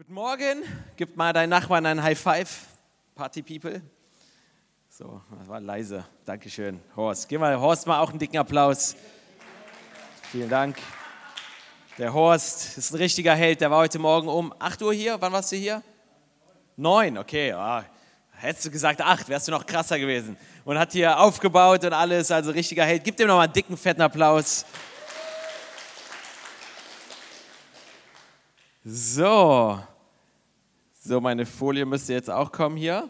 Guten Morgen. Gib mal deinen Nachbarn einen High Five. Party People. So, das war leise. Dankeschön. Horst. Gib mal Horst mal auch einen dicken Applaus. Vielen Dank. Der Horst ist ein richtiger Held. Der war heute Morgen um 8 Uhr hier. Wann warst du hier? 9, okay. Ah, hättest du gesagt 8, wärst du noch krasser gewesen. Und hat hier aufgebaut und alles. Also richtiger Held. Gib dem nochmal einen dicken, fetten Applaus. So, so, meine Folie müsste jetzt auch kommen hier.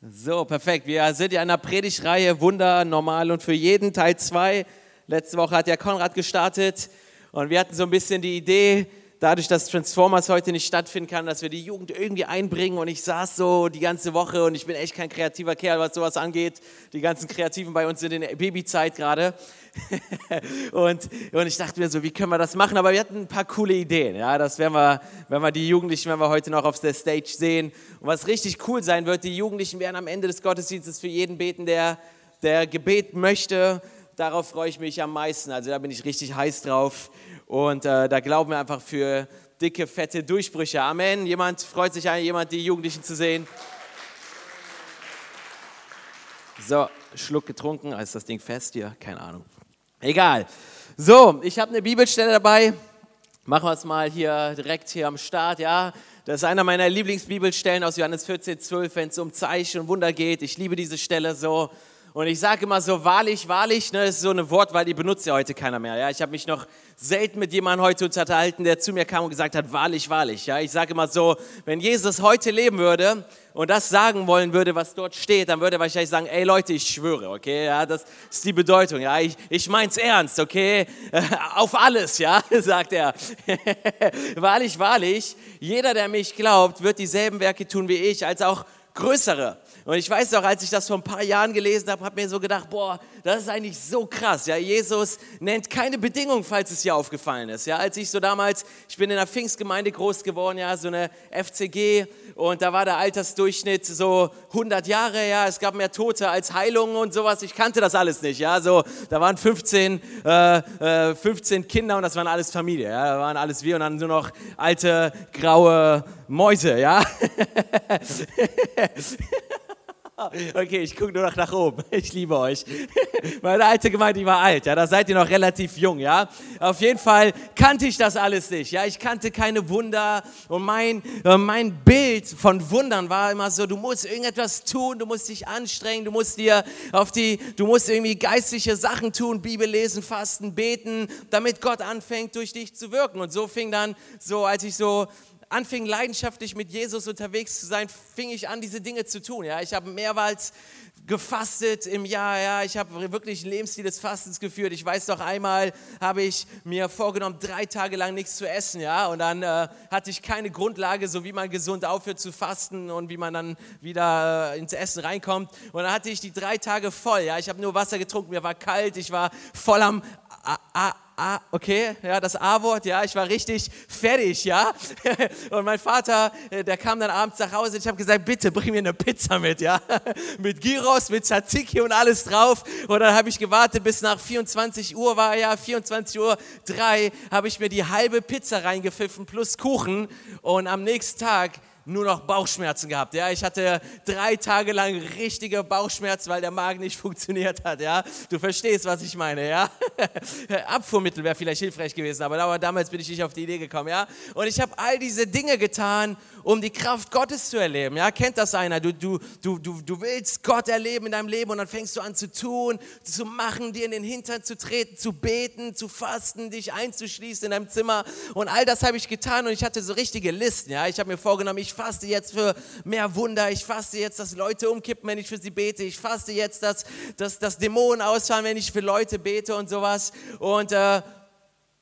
So, perfekt. Wir sind ja in einer Predigtreihe Wunder, normal und für jeden Teil 2. Letzte Woche hat ja Konrad gestartet und wir hatten so ein bisschen die Idee, dadurch, dass Transformers heute nicht stattfinden kann, dass wir die Jugend irgendwie einbringen. Und ich saß so die ganze Woche und ich bin echt kein kreativer Kerl, was sowas angeht. Die ganzen Kreativen bei uns sind in der Babyzeit gerade. und, und ich dachte mir so, wie können wir das machen? Aber wir hatten ein paar coole Ideen. Ja, das werden wir, wenn wir die Jugendlichen, wenn wir heute noch auf der Stage sehen. Und was richtig cool sein wird, die Jugendlichen werden am Ende des Gottesdienstes für jeden beten, der, der Gebet möchte. Darauf freue ich mich am meisten. Also da bin ich richtig heiß drauf. Und äh, da glauben wir einfach für dicke, fette Durchbrüche. Amen. Jemand freut sich an, jemand die Jugendlichen zu sehen. So, Schluck getrunken. Ist das Ding fest hier? Keine Ahnung. Egal. So, ich habe eine Bibelstelle dabei. Machen wir es mal hier direkt hier am Start, ja. Das ist einer meiner Lieblingsbibelstellen aus Johannes 14, 12, wenn es um Zeichen und Wunder geht. Ich liebe diese Stelle so. Und ich sage immer so, wahrlich, wahrlich, ne, das ist so eine Wortwahl, die benutzt ja heute keiner mehr. Ja? Ich habe mich noch selten mit jemandem heute unterhalten, der zu mir kam und gesagt hat, wahrlich, wahrlich. Ja? Ich sage immer so, wenn Jesus heute leben würde und das sagen wollen würde, was dort steht, dann würde er wahrscheinlich sagen, ey Leute, ich schwöre, okay, ja, das ist die Bedeutung, ja, ich, ich mein's ernst, okay, auf alles, ja, sagt er. wahrlich, wahrlich, jeder, der mich glaubt, wird dieselben Werke tun wie ich, als auch größere. Und ich weiß noch, als ich das vor ein paar Jahren gelesen habe, habe mir so gedacht, boah, das ist eigentlich so krass. Ja, Jesus nennt keine Bedingung, falls es dir aufgefallen ist. Ja, als ich so damals, ich bin in einer Pfingstgemeinde groß geworden, ja, so eine FCG und da war der Altersdurchschnitt so 100 Jahre, ja, es gab mehr Tote als Heilungen und sowas. Ich kannte das alles nicht, ja, so, da waren 15, äh, 15 äh, Kinder und das waren alles Familie, ja, da waren alles wir und dann nur noch alte, graue Mäuse, ja. Okay, ich gucke nur noch nach oben. Ich liebe euch. Meine alte Gemeinde, war alt, ja, da seid ihr noch relativ jung, ja. Auf jeden Fall kannte ich das alles nicht, ja. Ich kannte keine Wunder und mein, äh, mein Bild von Wundern war immer so, du musst irgendetwas tun, du musst dich anstrengen, du musst dir auf die, du musst irgendwie geistliche Sachen tun, Bibel lesen, fasten, beten, damit Gott anfängt, durch dich zu wirken. Und so fing dann so, als ich so anfing leidenschaftlich mit Jesus unterwegs zu sein, fing ich an, diese Dinge zu tun. Ja, ich habe mehrmals gefastet im Jahr. Ja, ich habe wirklich einen Lebensstil des Fastens geführt. Ich weiß doch einmal habe ich mir vorgenommen, drei Tage lang nichts zu essen. Ja, und dann äh, hatte ich keine Grundlage, so wie man gesund aufhört zu fasten und wie man dann wieder äh, ins Essen reinkommt. Und dann hatte ich die drei Tage voll. Ja, ich habe nur Wasser getrunken. Mir war kalt. Ich war voll am A, A, A, okay, ja, das A-Wort, ja, ich war richtig fertig, ja. Und mein Vater, äh, der kam dann abends nach Hause, ich habe gesagt, bitte bring mir eine Pizza mit, ja. Mit Gyros, mit Tzatziki und alles drauf. Und dann habe ich gewartet, bis nach 24 Uhr war, ja, 24 Uhr drei, habe ich mir die halbe Pizza reingepfiffen plus Kuchen. Und am nächsten Tag nur noch Bauchschmerzen gehabt. Ja, ich hatte drei Tage lang richtige Bauchschmerzen, weil der Magen nicht funktioniert hat. Ja, du verstehst, was ich meine. Ja, Abfuhrmittel wäre vielleicht hilfreich gewesen, aber damals bin ich nicht auf die Idee gekommen. Ja, und ich habe all diese Dinge getan, um die Kraft Gottes zu erleben. Ja, kennt das einer? Du, du, du, du, du willst Gott erleben in deinem Leben und dann fängst du an zu tun, zu machen, dir in den Hintern zu treten, zu beten, zu fasten, dich einzuschließen in deinem Zimmer. Und all das habe ich getan und ich hatte so richtige Listen. Ja, ich habe mir vorgenommen, ich faste jetzt für mehr Wunder. Ich faste jetzt, dass Leute umkippen, wenn ich für sie bete. Ich faste jetzt, dass, dass, dass Dämonen ausfahren, wenn ich für Leute bete und sowas. Und äh,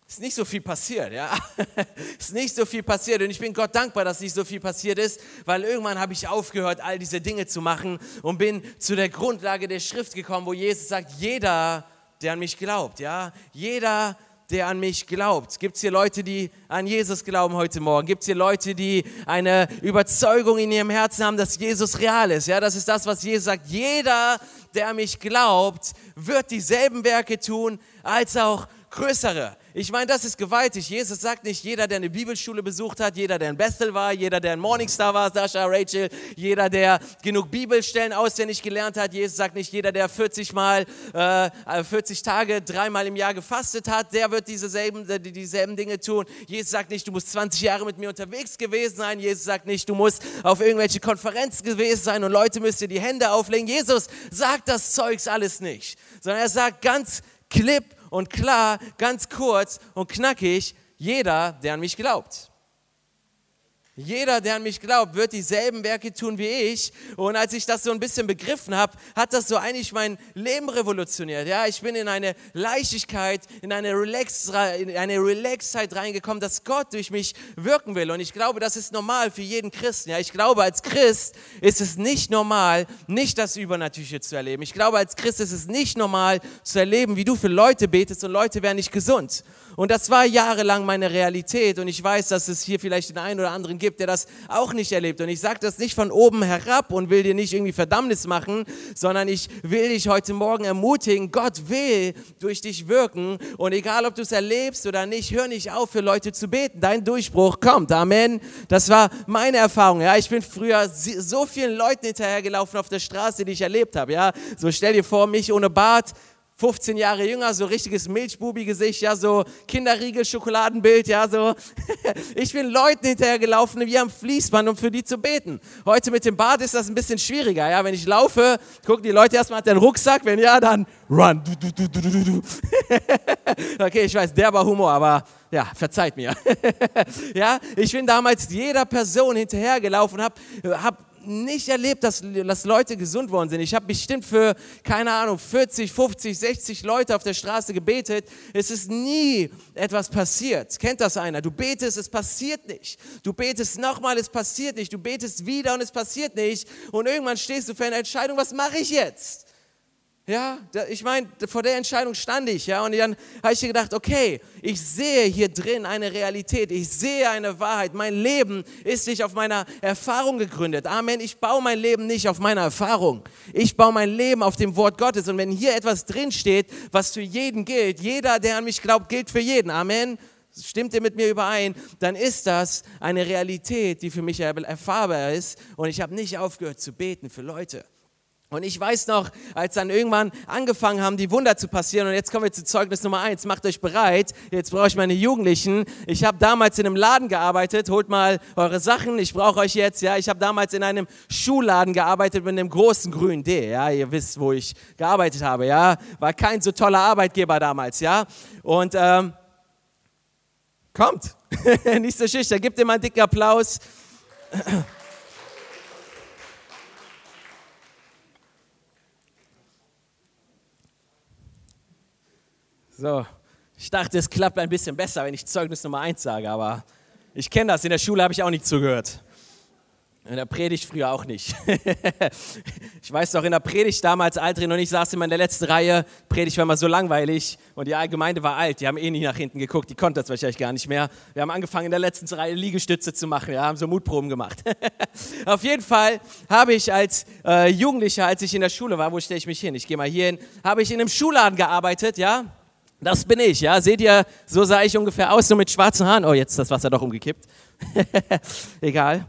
ist nicht so viel passiert, ja. ist nicht so viel passiert und ich bin Gott dankbar, dass nicht so viel passiert ist, weil irgendwann habe ich aufgehört, all diese Dinge zu machen und bin zu der Grundlage der Schrift gekommen, wo Jesus sagt, jeder, der an mich glaubt, ja, jeder, der an mich glaubt. Gibt es hier Leute, die an Jesus glauben heute Morgen? Gibt es hier Leute, die eine Überzeugung in ihrem Herzen haben, dass Jesus real ist? Ja, das ist das, was Jesus sagt. Jeder, der an mich glaubt, wird dieselben Werke tun als auch größere. Ich meine, das ist gewaltig. Jesus sagt nicht, jeder, der eine Bibelschule besucht hat, jeder, der ein Bethel war, jeder, der ein Morningstar war, Sascha, Rachel, jeder, der genug Bibelstellen auswendig gelernt hat. Jesus sagt nicht, jeder, der 40 Mal, äh, 40 Tage, dreimal im Jahr gefastet hat, der wird dieselben, äh, dieselben Dinge tun. Jesus sagt nicht, du musst 20 Jahre mit mir unterwegs gewesen sein. Jesus sagt nicht, du musst auf irgendwelche Konferenzen gewesen sein und Leute müsst dir die Hände auflegen. Jesus sagt das Zeugs alles nicht, sondern er sagt ganz klipp und klar, ganz kurz und knackig, jeder, der an mich glaubt. Jeder, der an mich glaubt, wird dieselben Werke tun wie ich. Und als ich das so ein bisschen begriffen habe, hat das so eigentlich mein Leben revolutioniert. Ja, ich bin in eine Leichtigkeit, in eine, Relax, in eine Relaxheit reingekommen, dass Gott durch mich wirken will. Und ich glaube, das ist normal für jeden Christen. Ja, ich glaube, als Christ ist es nicht normal, nicht das Übernatürliche zu erleben. Ich glaube, als Christ ist es nicht normal zu erleben, wie du für Leute betest und Leute werden nicht gesund. Und das war jahrelang meine Realität. Und ich weiß, dass es hier vielleicht den einen oder anderen gibt, der das auch nicht erlebt. Und ich sage das nicht von oben herab und will dir nicht irgendwie Verdammnis machen, sondern ich will dich heute Morgen ermutigen. Gott will durch dich wirken. Und egal, ob du es erlebst oder nicht, hör nicht auf, für Leute zu beten. Dein Durchbruch kommt. Amen. Das war meine Erfahrung. Ja, ich bin früher so vielen Leuten hinterhergelaufen auf der Straße, die ich erlebt habe. Ja, so stell dir vor, mich ohne Bart 15 Jahre jünger, so richtiges Milchbubi-Gesicht, ja, so Kinderriegel-Schokoladenbild, ja, so. Ich bin Leuten hinterhergelaufen wie am Fließband, um für die zu beten. Heute mit dem Bart ist das ein bisschen schwieriger, ja. Wenn ich laufe, gucken die Leute erstmal, hat der einen Rucksack? Wenn ja, dann run. okay, ich weiß, der war Humor, aber ja, verzeiht mir. ja, ich bin damals jeder Person hinterhergelaufen habe hab nicht erlebt, dass, dass Leute gesund worden sind. Ich habe bestimmt für, keine Ahnung, 40, 50, 60 Leute auf der Straße gebetet. Es ist nie etwas passiert. Kennt das einer? Du betest, es passiert nicht. Du betest nochmal, es passiert nicht. Du betest wieder und es passiert nicht. Und irgendwann stehst du für eine Entscheidung, was mache ich jetzt? Ja, ich meine, vor der Entscheidung stand ich, ja, und dann habe ich gedacht, okay, ich sehe hier drin eine Realität, ich sehe eine Wahrheit. Mein Leben ist nicht auf meiner Erfahrung gegründet. Amen. Ich baue mein Leben nicht auf meiner Erfahrung. Ich baue mein Leben auf dem Wort Gottes. Und wenn hier etwas drin steht, was für jeden gilt, jeder, der an mich glaubt, gilt für jeden. Amen. Stimmt ihr mit mir überein? Dann ist das eine Realität, die für mich erfahrbar ist. Und ich habe nicht aufgehört zu beten für Leute. Und ich weiß noch, als dann irgendwann angefangen haben, die Wunder zu passieren, und jetzt kommen wir zu Zeugnis Nummer eins, macht euch bereit, jetzt brauche ich meine Jugendlichen. Ich habe damals in einem Laden gearbeitet, holt mal eure Sachen, ich brauche euch jetzt, ja. Ich habe damals in einem Schuhladen gearbeitet mit einem großen grünen D, ja. Ihr wisst, wo ich gearbeitet habe, ja. War kein so toller Arbeitgeber damals, ja. Und, ähm, kommt, nicht so schüchtern, gebt ihm einen dicken Applaus. So, ich dachte, es klappt ein bisschen besser, wenn ich Zeugnis Nummer eins sage, aber ich kenne das. In der Schule habe ich auch nicht zugehört. In der Predigt früher auch nicht. ich weiß doch, in der Predigt damals, Altrin und ich saßen immer in der letzten Reihe. Predigt war immer so langweilig und die Gemeinde war alt. Die haben eh nicht nach hinten geguckt, die konnten das wahrscheinlich gar nicht mehr. Wir haben angefangen, in der letzten Reihe Liegestütze zu machen. Wir haben so Mutproben gemacht. Auf jeden Fall habe ich als äh, Jugendlicher, als ich in der Schule war, wo stelle ich mich hin? Ich gehe mal hier hin, habe ich in einem Schulladen gearbeitet, ja das bin ich, ja. Seht ihr, so sah ich ungefähr aus, so mit schwarzen Haaren. Oh, jetzt ist das Wasser doch umgekippt. Egal.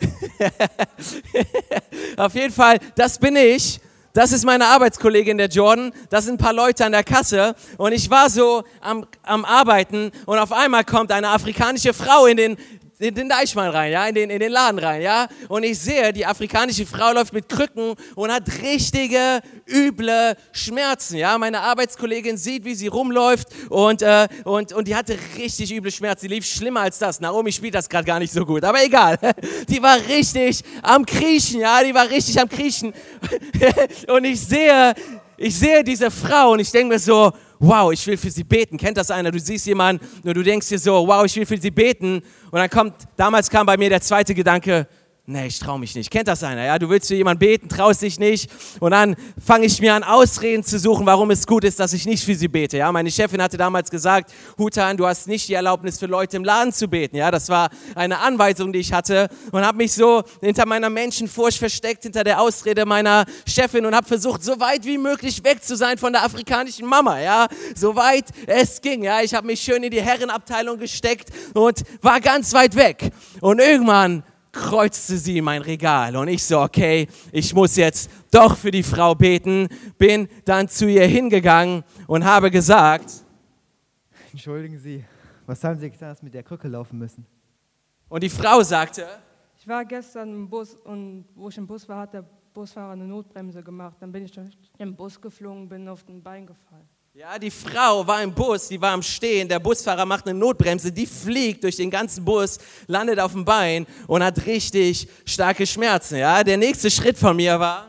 Auf jeden Fall, das bin ich. Das ist meine Arbeitskollegin, der Jordan. Das sind ein paar Leute an der Kasse. Und ich war so am, am Arbeiten und auf einmal kommt eine afrikanische Frau in den in den Deichmann rein, ja, in den, in den Laden rein, ja. Und ich sehe, die afrikanische Frau läuft mit Krücken und hat richtige, üble Schmerzen, ja. Meine Arbeitskollegin sieht, wie sie rumläuft und, äh, und, und die hatte richtig üble Schmerzen. Sie lief schlimmer als das. Naomi spielt das gerade gar nicht so gut, aber egal. Die war richtig am Kriechen, ja, die war richtig am Kriechen. Und ich sehe, ich sehe diese Frau und ich denke mir so, wow, ich will für sie beten. Kennt das einer? Du siehst jemanden und du denkst dir so, wow, ich will für sie beten. Und dann kommt, damals kam bei mir der zweite Gedanke, nee, ich traue mich nicht. Kennt das einer? Ja, du willst für jemanden beten, traust dich nicht und dann fange ich mir an Ausreden zu suchen, warum es gut ist, dass ich nicht für sie bete. Ja, meine Chefin hatte damals gesagt, Hutan, du hast nicht die Erlaubnis für Leute im Laden zu beten. Ja, das war eine Anweisung, die ich hatte und habe mich so hinter meiner Menschenfurcht versteckt, hinter der Ausrede meiner Chefin und habe versucht, so weit wie möglich weg zu sein von der afrikanischen Mama. Ja, so weit es ging. Ja, ich habe mich schön in die Herrenabteilung gesteckt und war ganz weit weg. Und irgendwann kreuzte sie mein Regal und ich so, okay, ich muss jetzt doch für die Frau beten, bin dann zu ihr hingegangen und habe gesagt, Entschuldigen Sie, was haben Sie getan, dass Sie mit der Krücke laufen müssen? und die Frau sagte, Ich war gestern im Bus und wo ich im Bus war, hat der Busfahrer eine Notbremse gemacht. Dann bin ich durch den Bus geflogen, bin auf den Bein gefallen. Ja, die Frau war im Bus, die war am Stehen, der Busfahrer macht eine Notbremse, die fliegt durch den ganzen Bus, landet auf dem Bein und hat richtig starke Schmerzen, ja. Der nächste Schritt von mir war,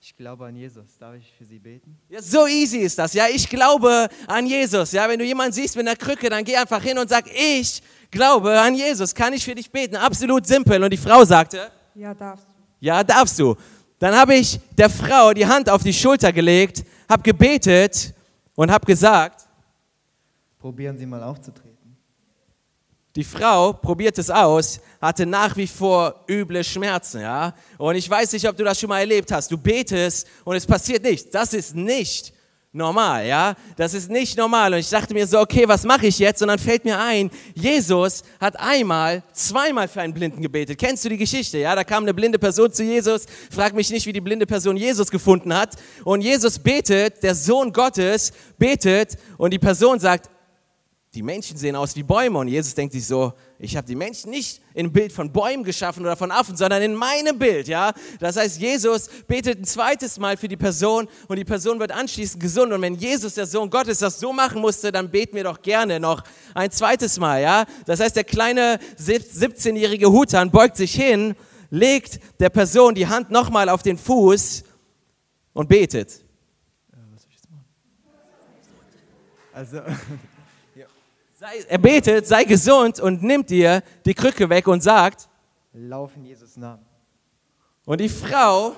Ich glaube an Jesus. Darf ich für Sie beten? Ja, so easy ist das. Ja, ich glaube an Jesus. Ja, wenn du jemanden siehst mit einer Krücke, dann geh einfach hin und sag, ich glaube an Jesus. Kann ich für dich beten? Absolut simpel. Und die Frau sagte, Ja, darfst du. ja, darfst du. Dann habe ich der Frau die Hand auf die Schulter gelegt, habe gebetet und habe gesagt, Probieren Sie mal aufzutreten. Die Frau probiert es aus, hatte nach wie vor üble Schmerzen, ja. Und ich weiß nicht, ob du das schon mal erlebt hast. Du betest und es passiert nichts. Das ist nicht normal, ja. Das ist nicht normal. Und ich dachte mir so, okay, was mache ich jetzt? Und dann fällt mir ein, Jesus hat einmal, zweimal für einen Blinden gebetet. Kennst du die Geschichte? Ja, da kam eine blinde Person zu Jesus. Frag mich nicht, wie die blinde Person Jesus gefunden hat. Und Jesus betet, der Sohn Gottes betet und die Person sagt, die Menschen sehen aus wie Bäume und Jesus denkt sich so, ich habe die Menschen nicht in ein Bild von Bäumen geschaffen oder von Affen, sondern in meinem Bild, ja. Das heißt, Jesus betet ein zweites Mal für die Person und die Person wird anschließend gesund und wenn Jesus, der Sohn Gottes, das so machen musste, dann beten wir doch gerne noch ein zweites Mal, ja. Das heißt, der kleine 17-jährige Hutan beugt sich hin, legt der Person die Hand nochmal auf den Fuß und betet. Also, Sei, er betet, sei gesund und nimmt dir die Krücke weg und sagt, lauf in Jesus Namen. Und die Frau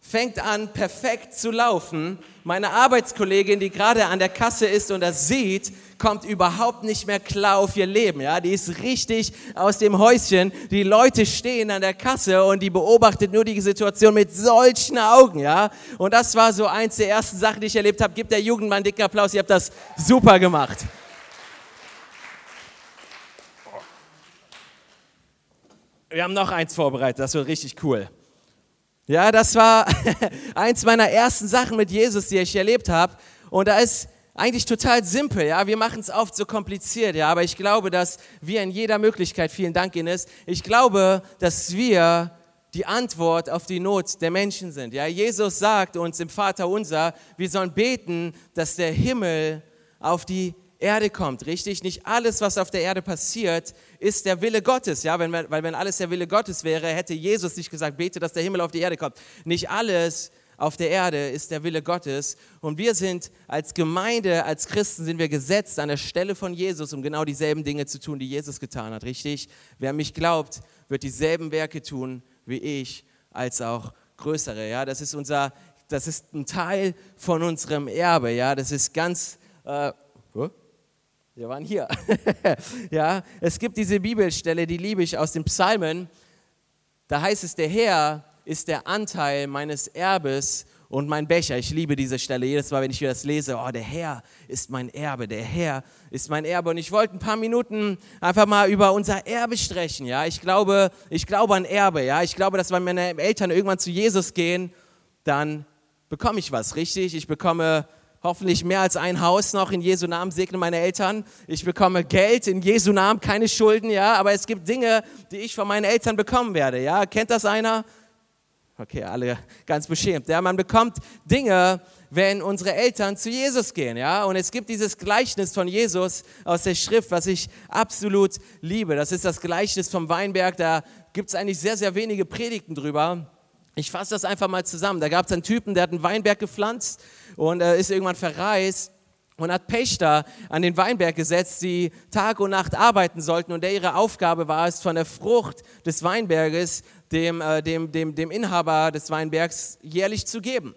fängt an, perfekt zu laufen. Meine Arbeitskollegin, die gerade an der Kasse ist und das sieht, kommt überhaupt nicht mehr klar auf ihr Leben. Ja, die ist richtig aus dem Häuschen. Die Leute stehen an der Kasse und die beobachtet nur die Situation mit solchen Augen. Ja, und das war so eins der ersten Sachen, die ich erlebt habe. Gibt der Jugend mal einen dicken Applaus. Ihr habt das super gemacht. Wir haben noch eins vorbereitet, das wird richtig cool. Ja, das war eins meiner ersten Sachen mit Jesus, die ich erlebt habe. Und da ist eigentlich total simpel, ja. Wir machen es oft so kompliziert, ja. Aber ich glaube, dass wir in jeder Möglichkeit, vielen Dank Ines, ich glaube, dass wir die Antwort auf die Not der Menschen sind. Ja, Jesus sagt uns im Vater unser, wir sollen beten, dass der Himmel auf die Erde kommt, richtig? Nicht alles, was auf der Erde passiert, ist der Wille Gottes, ja? Wenn, weil wenn alles der Wille Gottes wäre, hätte Jesus nicht gesagt, bete, dass der Himmel auf die Erde kommt. Nicht alles auf der Erde ist der Wille Gottes. Und wir sind als Gemeinde, als Christen, sind wir gesetzt an der Stelle von Jesus, um genau dieselben Dinge zu tun, die Jesus getan hat, richtig? Wer mich glaubt, wird dieselben Werke tun wie ich, als auch größere, ja? Das ist unser, das ist ein Teil von unserem Erbe, ja? Das ist ganz, äh, wir waren hier. ja, es gibt diese Bibelstelle, die liebe ich aus den Psalmen. Da heißt es, der Herr ist der Anteil meines Erbes und mein Becher. Ich liebe diese Stelle jedes Mal, wenn ich das lese. Oh, der Herr ist mein Erbe, der Herr ist mein Erbe. Und ich wollte ein paar Minuten einfach mal über unser Erbe sprechen. Ja, ich glaube, ich glaube an Erbe. Ja, ich glaube, dass wenn meine Eltern irgendwann zu Jesus gehen, dann bekomme ich was, richtig? Ich bekomme hoffentlich mehr als ein Haus noch in Jesu Namen segne meine Eltern. Ich bekomme Geld in Jesu Namen, keine Schulden, ja, aber es gibt Dinge, die ich von meinen Eltern bekommen werde, ja. Kennt das einer? Okay, alle ganz beschämt. Ja, man bekommt Dinge, wenn unsere Eltern zu Jesus gehen, ja. Und es gibt dieses Gleichnis von Jesus aus der Schrift, was ich absolut liebe. Das ist das Gleichnis vom Weinberg. Da gibt es eigentlich sehr, sehr wenige Predigten drüber. Ich fasse das einfach mal zusammen. Da gab es einen Typen, der hat einen Weinberg gepflanzt und äh, ist irgendwann verreist und hat Pächter an den Weinberg gesetzt, die Tag und Nacht arbeiten sollten und der ihre Aufgabe war es, von der Frucht des Weinberges dem, äh, dem, dem, dem Inhaber des Weinbergs jährlich zu geben.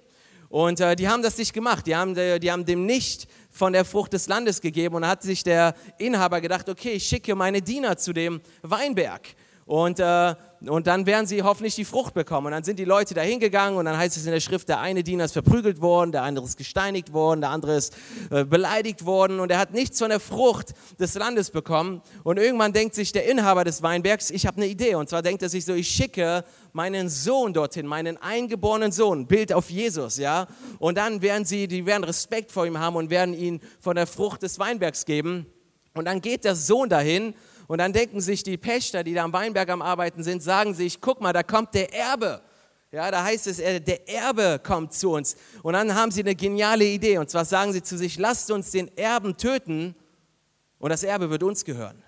Und äh, die haben das nicht gemacht, die haben, die haben dem nicht von der Frucht des Landes gegeben und hat sich der Inhaber gedacht, okay, ich schicke meine Diener zu dem Weinberg. Und, äh, und dann werden sie hoffentlich die Frucht bekommen. Und dann sind die Leute da hingegangen und dann heißt es in der Schrift, der eine Diener ist verprügelt worden, der andere ist gesteinigt worden, der andere ist äh, beleidigt worden und er hat nichts von der Frucht des Landes bekommen. Und irgendwann denkt sich der Inhaber des Weinbergs, ich habe eine Idee. Und zwar denkt er sich so, ich schicke meinen Sohn dorthin, meinen eingeborenen Sohn, Bild auf Jesus, ja. Und dann werden sie, die werden Respekt vor ihm haben und werden ihn von der Frucht des Weinbergs geben. Und dann geht der Sohn dahin und dann denken sich die Pächter, die da am Weinberg am Arbeiten sind, sagen sich, guck mal, da kommt der Erbe. Ja, da heißt es, der Erbe kommt zu uns. Und dann haben sie eine geniale Idee. Und zwar sagen sie zu sich, lasst uns den Erben töten und das Erbe wird uns gehören.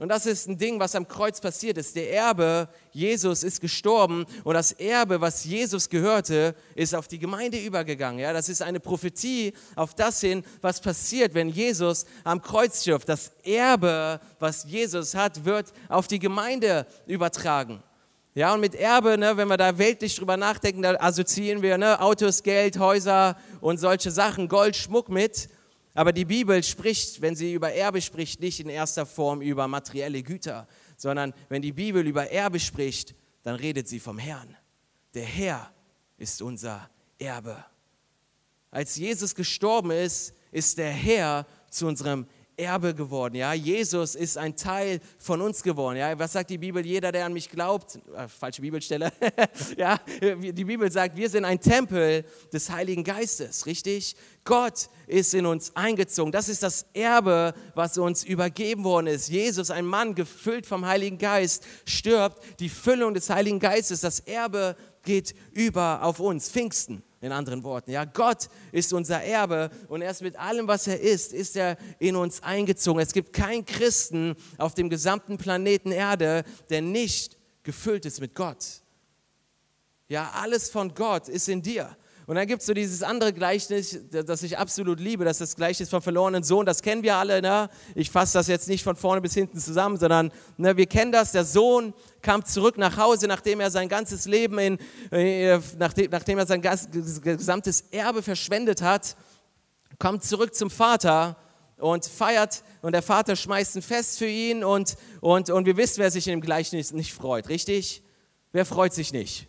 Und das ist ein Ding, was am Kreuz passiert ist. Der Erbe, Jesus ist gestorben und das Erbe, was Jesus gehörte, ist auf die Gemeinde übergegangen. Ja, das ist eine Prophetie auf das hin, was passiert, wenn Jesus am Kreuz stirbt. Das Erbe, was Jesus hat, wird auf die Gemeinde übertragen. Ja, und mit Erbe, ne, wenn wir da weltlich drüber nachdenken, da assoziieren wir ne, Autos, Geld, Häuser und solche Sachen, Gold, Schmuck mit. Aber die Bibel spricht, wenn sie über Erbe spricht, nicht in erster Form über materielle Güter, sondern wenn die Bibel über Erbe spricht, dann redet sie vom Herrn. Der Herr ist unser Erbe. Als Jesus gestorben ist, ist der Herr zu unserem Erbe geworden. Ja, Jesus ist ein Teil von uns geworden. Ja, was sagt die Bibel? Jeder, der an mich glaubt, äh, falsche Bibelstelle. ja, die Bibel sagt, wir sind ein Tempel des Heiligen Geistes, richtig? Gott ist in uns eingezogen. Das ist das Erbe, was uns übergeben worden ist. Jesus, ein Mann gefüllt vom Heiligen Geist, stirbt. Die Füllung des Heiligen Geistes, das Erbe geht über auf uns. Pfingsten in anderen Worten. Ja, Gott ist unser Erbe und erst mit allem, was er ist, ist er in uns eingezogen. Es gibt keinen Christen auf dem gesamten Planeten Erde, der nicht gefüllt ist mit Gott. Ja, alles von Gott ist in dir. Und dann gibt es so dieses andere Gleichnis, das ich absolut liebe, das ist das Gleichnis vom verlorenen Sohn. Das kennen wir alle. Ne? Ich fasse das jetzt nicht von vorne bis hinten zusammen, sondern ne, wir kennen das. Der Sohn kam zurück nach Hause, nachdem er sein ganzes Leben, in, äh, nachdem, nachdem er sein gesamtes Erbe verschwendet hat, kommt zurück zum Vater und feiert und der Vater schmeißt ein Fest für ihn und, und, und wir wissen, wer sich in dem Gleichnis nicht freut, richtig? Wer freut sich nicht?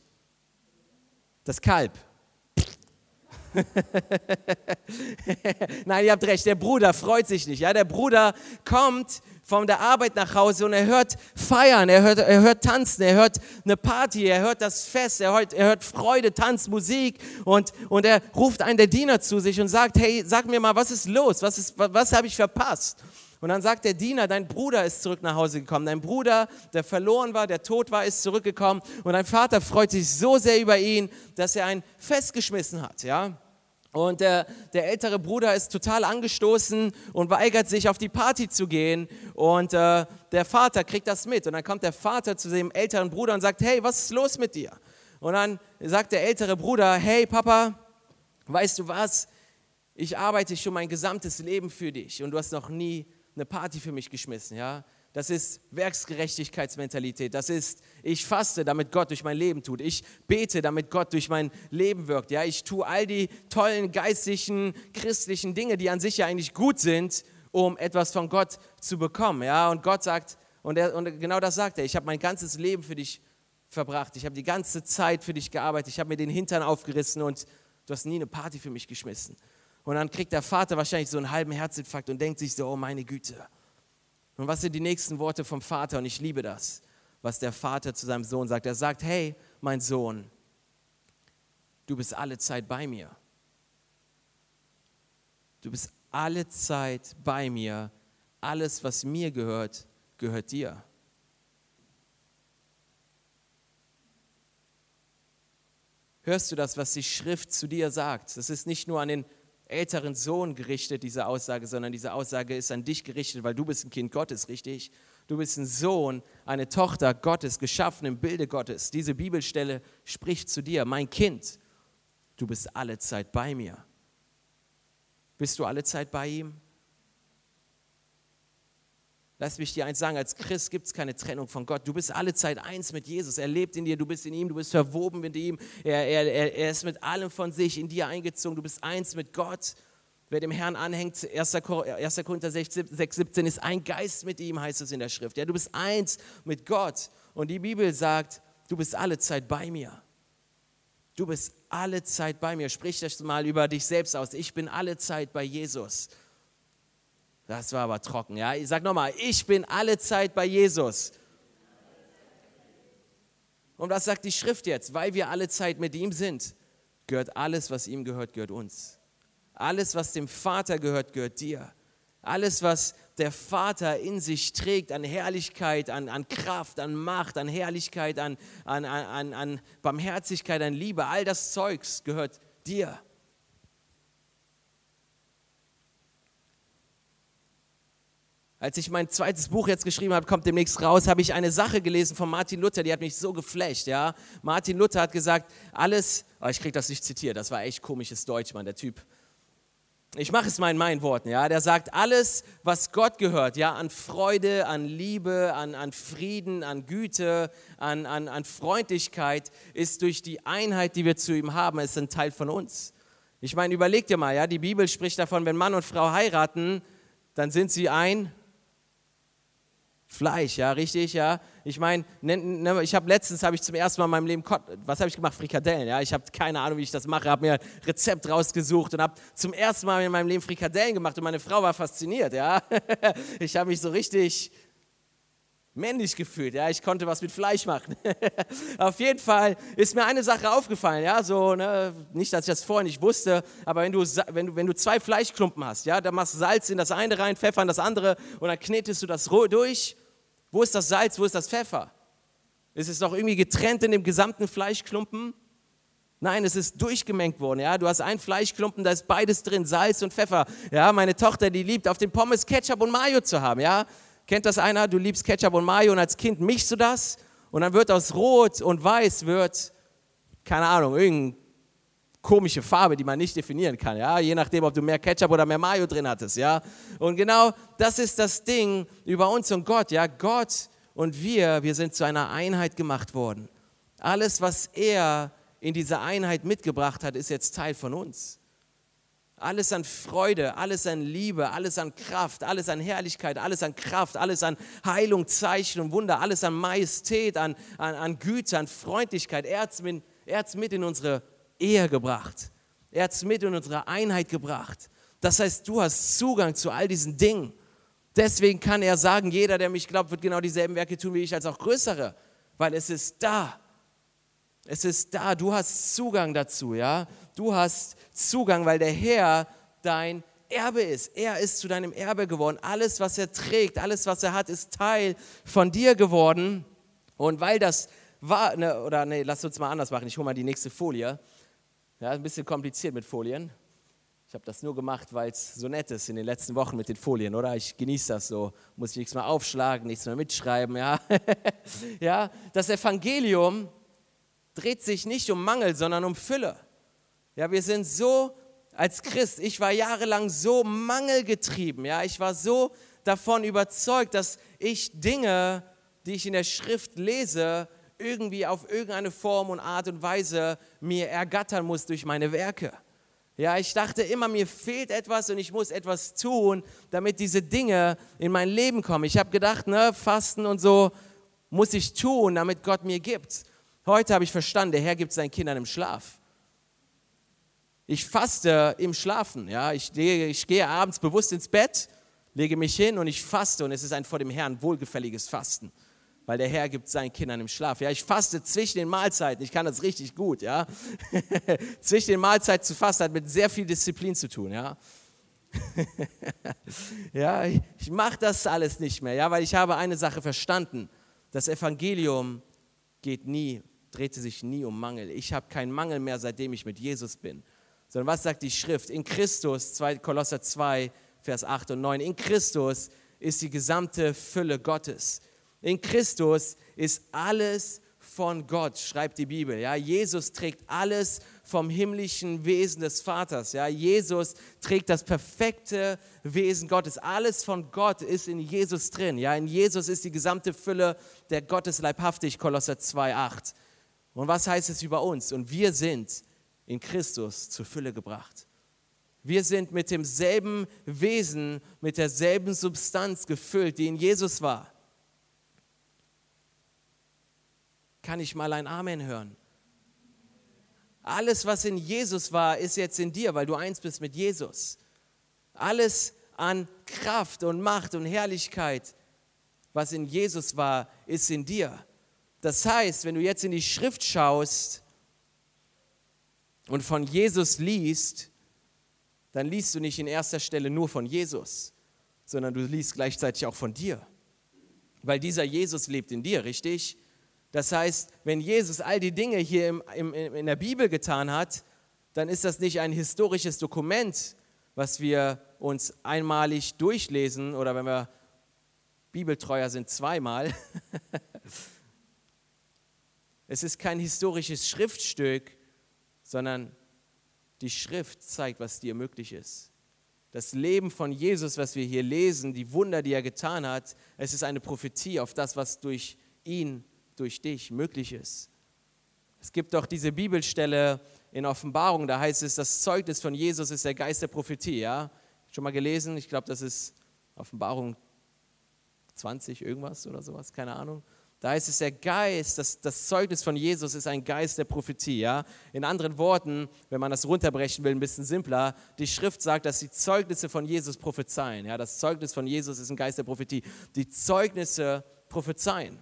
Das Kalb. Nein, ihr habt recht, der Bruder freut sich nicht. Ja? Der Bruder kommt von der Arbeit nach Hause und er hört Feiern, er hört, er hört Tanzen, er hört eine Party, er hört das Fest, er hört, er hört Freude, Tanz, Musik und, und er ruft einen der Diener zu sich und sagt, hey, sag mir mal, was ist los, was, was, was habe ich verpasst? Und dann sagt der Diener, dein Bruder ist zurück nach Hause gekommen. Dein Bruder, der verloren war, der tot war, ist zurückgekommen. Und dein Vater freut sich so sehr über ihn, dass er ein Fest geschmissen hat. Ja? Und der, der ältere Bruder ist total angestoßen und weigert sich, auf die Party zu gehen. Und äh, der Vater kriegt das mit. Und dann kommt der Vater zu dem älteren Bruder und sagt, hey, was ist los mit dir? Und dann sagt der ältere Bruder, hey Papa, weißt du was? Ich arbeite schon mein gesamtes Leben für dich und du hast noch nie eine Party für mich geschmissen, ja. Das ist Werksgerechtigkeitsmentalität. Das ist, ich faste, damit Gott durch mein Leben tut. Ich bete, damit Gott durch mein Leben wirkt. Ja, ich tue all die tollen geistlichen, christlichen Dinge, die an sich ja eigentlich gut sind, um etwas von Gott zu bekommen. Ja, und Gott sagt, und, er, und genau das sagt er, ich habe mein ganzes Leben für dich verbracht. Ich habe die ganze Zeit für dich gearbeitet. Ich habe mir den Hintern aufgerissen und du hast nie eine Party für mich geschmissen. Und dann kriegt der Vater wahrscheinlich so einen halben Herzinfarkt und denkt sich so, oh meine Güte. Und was sind die nächsten Worte vom Vater? Und ich liebe das, was der Vater zu seinem Sohn sagt. Er sagt, hey, mein Sohn, du bist alle Zeit bei mir. Du bist alle Zeit bei mir. Alles, was mir gehört, gehört dir. Hörst du das, was die Schrift zu dir sagt? Das ist nicht nur an den älteren Sohn gerichtet, diese Aussage, sondern diese Aussage ist an dich gerichtet, weil du bist ein Kind Gottes, richtig? Du bist ein Sohn, eine Tochter Gottes, geschaffen im Bilde Gottes. Diese Bibelstelle spricht zu dir, mein Kind, du bist alle Zeit bei mir. Bist du alle Zeit bei ihm? Lass mich dir eins sagen, als Christ gibt es keine Trennung von Gott. Du bist alle Zeit eins mit Jesus. Er lebt in dir, du bist in ihm, du bist verwoben mit ihm. Er, er, er ist mit allem von sich in dir eingezogen. Du bist eins mit Gott. Wer dem Herrn anhängt, 1. Korinther 6, 17, ist ein Geist mit ihm, heißt es in der Schrift. Ja, du bist eins mit Gott. Und die Bibel sagt, du bist alle Zeit bei mir. Du bist alle Zeit bei mir. Sprich das mal über dich selbst aus. Ich bin alle Zeit bei Jesus. Das war aber trocken, ja. Ich sag nochmal, ich bin alle Zeit bei Jesus. Und was sagt die Schrift jetzt? Weil wir alle Zeit mit ihm sind, gehört alles, was ihm gehört, gehört uns. Alles, was dem Vater gehört, gehört dir. Alles, was der Vater in sich trägt an Herrlichkeit, an, an Kraft, an Macht, an Herrlichkeit, an, an, an, an Barmherzigkeit, an Liebe, all das Zeugs gehört dir. Als ich mein zweites Buch jetzt geschrieben habe, kommt demnächst raus, habe ich eine Sache gelesen von Martin Luther, die hat mich so geflasht. Ja? Martin Luther hat gesagt, alles, oh, ich kriege das nicht zitiert, das war echt komisches Deutsch, Mann, der Typ. Ich mache es mal in meinen Worten, ja. Der sagt, alles, was Gott gehört, ja, an Freude, an Liebe, an, an Frieden, an Güte, an, an, an Freundlichkeit, ist durch die Einheit, die wir zu ihm haben, ist ein Teil von uns. Ich meine, überleg dir mal, ja, die Bibel spricht davon, wenn Mann und Frau heiraten, dann sind sie ein Fleisch, ja, richtig, ja. Ich meine, ich habe letztens habe ich zum ersten Mal in meinem Leben, was habe ich gemacht? Frikadellen, ja. Ich habe keine Ahnung, wie ich das mache, habe mir ein Rezept rausgesucht und habe zum ersten Mal in meinem Leben Frikadellen gemacht und meine Frau war fasziniert, ja. Ich habe mich so richtig männlich gefühlt, ja. Ich konnte was mit Fleisch machen. Auf jeden Fall ist mir eine Sache aufgefallen, ja. So, ne? nicht, dass ich das vorher nicht wusste, aber wenn du, wenn du, wenn du zwei Fleischklumpen hast, ja, dann machst du Salz in das eine rein, Pfeffer in das andere und dann knetest du das durch wo ist das Salz? Wo ist das Pfeffer? Ist es doch irgendwie getrennt in dem gesamten Fleischklumpen? Nein, es ist durchgemengt worden. Ja, du hast einen Fleischklumpen, da ist beides drin, Salz und Pfeffer. Ja, meine Tochter, die liebt auf den Pommes Ketchup und Mayo zu haben. Ja, kennt das einer? Du liebst Ketchup und Mayo und als Kind mischst du das und dann wird aus Rot und Weiß wird keine Ahnung irgendein komische Farbe, die man nicht definieren kann, ja, je nachdem, ob du mehr Ketchup oder mehr Mayo drin hattest, ja. Und genau das ist das Ding über uns und Gott, ja. Gott und wir, wir sind zu einer Einheit gemacht worden. Alles, was er in dieser Einheit mitgebracht hat, ist jetzt Teil von uns. Alles an Freude, alles an Liebe, alles an Kraft, alles an Herrlichkeit, alles an Kraft, alles an Heilung, Zeichen und Wunder, alles an Majestät, an, an, an Güte, an Freundlichkeit. Er hat es mit, mit in unsere Ehe gebracht. Er hat es mit in unsere Einheit gebracht. Das heißt, du hast Zugang zu all diesen Dingen. Deswegen kann er sagen, jeder, der mich glaubt, wird genau dieselben Werke tun wie ich, als auch größere, weil es ist da. Es ist da, du hast Zugang dazu, ja? Du hast Zugang, weil der Herr dein Erbe ist. Er ist zu deinem Erbe geworden. Alles, was er trägt, alles, was er hat, ist Teil von dir geworden. Und weil das war, ne, oder nee, lass uns mal anders machen, ich hole mal die nächste Folie. Ja, ein bisschen kompliziert mit Folien. Ich habe das nur gemacht, weil es so nett ist in den letzten Wochen mit den Folien, oder? Ich genieße das so. Muss ich nichts mehr aufschlagen, nichts mehr mitschreiben, ja? ja, das Evangelium dreht sich nicht um Mangel, sondern um Fülle. Ja, wir sind so als Christ, ich war jahrelang so mangelgetrieben, ja? Ich war so davon überzeugt, dass ich Dinge, die ich in der Schrift lese, irgendwie auf irgendeine Form und Art und Weise mir ergattern muss durch meine Werke. Ja, ich dachte immer, mir fehlt etwas und ich muss etwas tun, damit diese Dinge in mein Leben kommen. Ich habe gedacht, ne, Fasten und so muss ich tun, damit Gott mir gibt. Heute habe ich verstanden, der Herr gibt seinen Kindern im Schlaf. Ich faste im Schlafen. Ja, ich, ich gehe abends bewusst ins Bett, lege mich hin und ich faste und es ist ein vor dem Herrn wohlgefälliges Fasten weil der Herr gibt seinen Kindern im Schlaf. Ja, ich faste zwischen den Mahlzeiten. Ich kann das richtig gut. Ja, zwischen den Mahlzeiten zu fasten hat mit sehr viel Disziplin zu tun. Ja, ja, ich mache das alles nicht mehr. Ja, weil ich habe eine Sache verstanden: Das Evangelium geht nie, drehte sich nie um Mangel. Ich habe keinen Mangel mehr, seitdem ich mit Jesus bin. Sondern was sagt die Schrift? In Christus, 2 Kolosser 2, Vers 8 und 9. In Christus ist die gesamte Fülle Gottes. In Christus ist alles von Gott, schreibt die Bibel. Ja, Jesus trägt alles vom himmlischen Wesen des Vaters. Ja, Jesus trägt das perfekte Wesen Gottes. Alles von Gott ist in Jesus drin. Ja, in Jesus ist die gesamte Fülle der Gottes Kolosser 2,8. Und was heißt es über uns? Und wir sind in Christus zur Fülle gebracht. Wir sind mit demselben Wesen, mit derselben Substanz gefüllt, die in Jesus war. Kann ich mal ein Amen hören? Alles, was in Jesus war, ist jetzt in dir, weil du eins bist mit Jesus. Alles an Kraft und Macht und Herrlichkeit, was in Jesus war, ist in dir. Das heißt, wenn du jetzt in die Schrift schaust und von Jesus liest, dann liest du nicht in erster Stelle nur von Jesus, sondern du liest gleichzeitig auch von dir. Weil dieser Jesus lebt in dir, richtig? Das heißt, wenn Jesus all die Dinge hier im, im, in der Bibel getan hat, dann ist das nicht ein historisches Dokument, was wir uns einmalig durchlesen oder wenn wir Bibeltreuer sind, zweimal. es ist kein historisches Schriftstück, sondern die Schrift zeigt, was dir möglich ist. Das Leben von Jesus, was wir hier lesen, die Wunder, die er getan hat, es ist eine Prophetie auf das, was durch ihn durch dich möglich ist. Es gibt doch diese Bibelstelle in Offenbarung, da heißt es, das Zeugnis von Jesus ist der Geist der Prophetie. Ja? Schon mal gelesen? Ich glaube, das ist Offenbarung 20 irgendwas oder sowas, keine Ahnung. Da heißt es, der Geist, das, das Zeugnis von Jesus ist ein Geist der Prophetie. Ja? In anderen Worten, wenn man das runterbrechen will, ein bisschen simpler, die Schrift sagt, dass die Zeugnisse von Jesus prophezeien. Ja? Das Zeugnis von Jesus ist ein Geist der Prophetie. Die Zeugnisse prophezeien.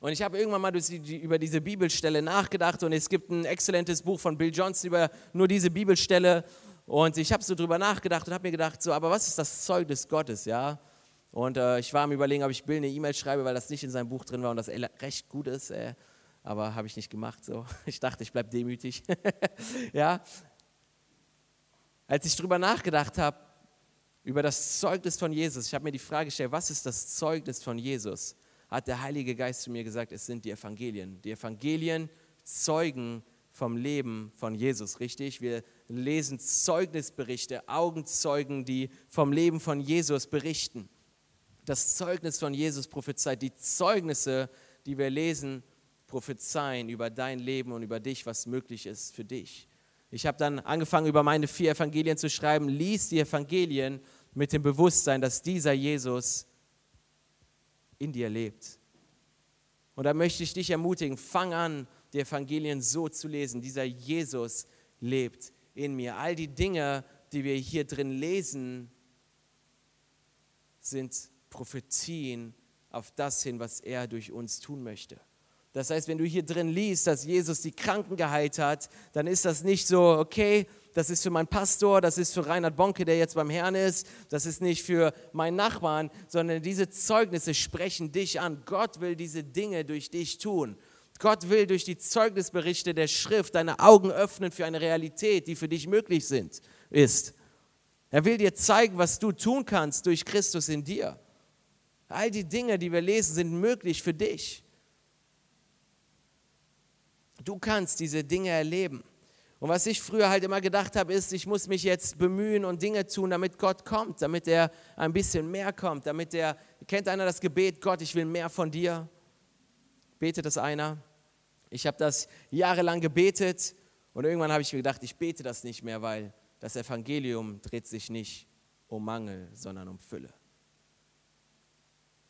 Und ich habe irgendwann mal über diese Bibelstelle nachgedacht und es gibt ein exzellentes Buch von Bill Johnson über nur diese Bibelstelle. Und ich habe so drüber nachgedacht und habe mir gedacht, so, aber was ist das Zeugnis Gottes, ja? Und äh, ich war am überlegen, ob ich Bill eine E-Mail schreibe, weil das nicht in seinem Buch drin war und das recht gut ist. Äh, aber habe ich nicht gemacht. So. Ich dachte, ich bleibe demütig. ja. Als ich drüber nachgedacht habe, über das Zeugnis von Jesus, ich habe mir die Frage gestellt, was ist das Zeugnis von Jesus? Hat der Heilige Geist zu mir gesagt, es sind die Evangelien. Die Evangelien zeugen vom Leben von Jesus, richtig? Wir lesen Zeugnisberichte, Augenzeugen, die vom Leben von Jesus berichten. Das Zeugnis von Jesus prophezeit, die Zeugnisse, die wir lesen, prophezeien über dein Leben und über dich, was möglich ist für dich. Ich habe dann angefangen, über meine vier Evangelien zu schreiben. Lies die Evangelien mit dem Bewusstsein, dass dieser Jesus in dir lebt. Und da möchte ich dich ermutigen, fang an, die Evangelien so zu lesen. Dieser Jesus lebt in mir. All die Dinge, die wir hier drin lesen, sind Prophetien auf das hin, was er durch uns tun möchte. Das heißt, wenn du hier drin liest, dass Jesus die Kranken geheilt hat, dann ist das nicht so, okay, das ist für meinen Pastor, das ist für Reinhard Bonke, der jetzt beim Herrn ist, das ist nicht für meinen Nachbarn, sondern diese Zeugnisse sprechen dich an. Gott will diese Dinge durch dich tun. Gott will durch die Zeugnisberichte der Schrift deine Augen öffnen für eine Realität, die für dich möglich sind, ist. Er will dir zeigen, was du tun kannst durch Christus in dir. All die Dinge, die wir lesen, sind möglich für dich. Du kannst diese Dinge erleben. Und was ich früher halt immer gedacht habe, ist, ich muss mich jetzt bemühen und Dinge tun, damit Gott kommt, damit er ein bisschen mehr kommt, damit er, kennt einer das Gebet, Gott, ich will mehr von dir? Betet das einer? Ich habe das jahrelang gebetet und irgendwann habe ich mir gedacht, ich bete das nicht mehr, weil das Evangelium dreht sich nicht um Mangel, sondern um Fülle.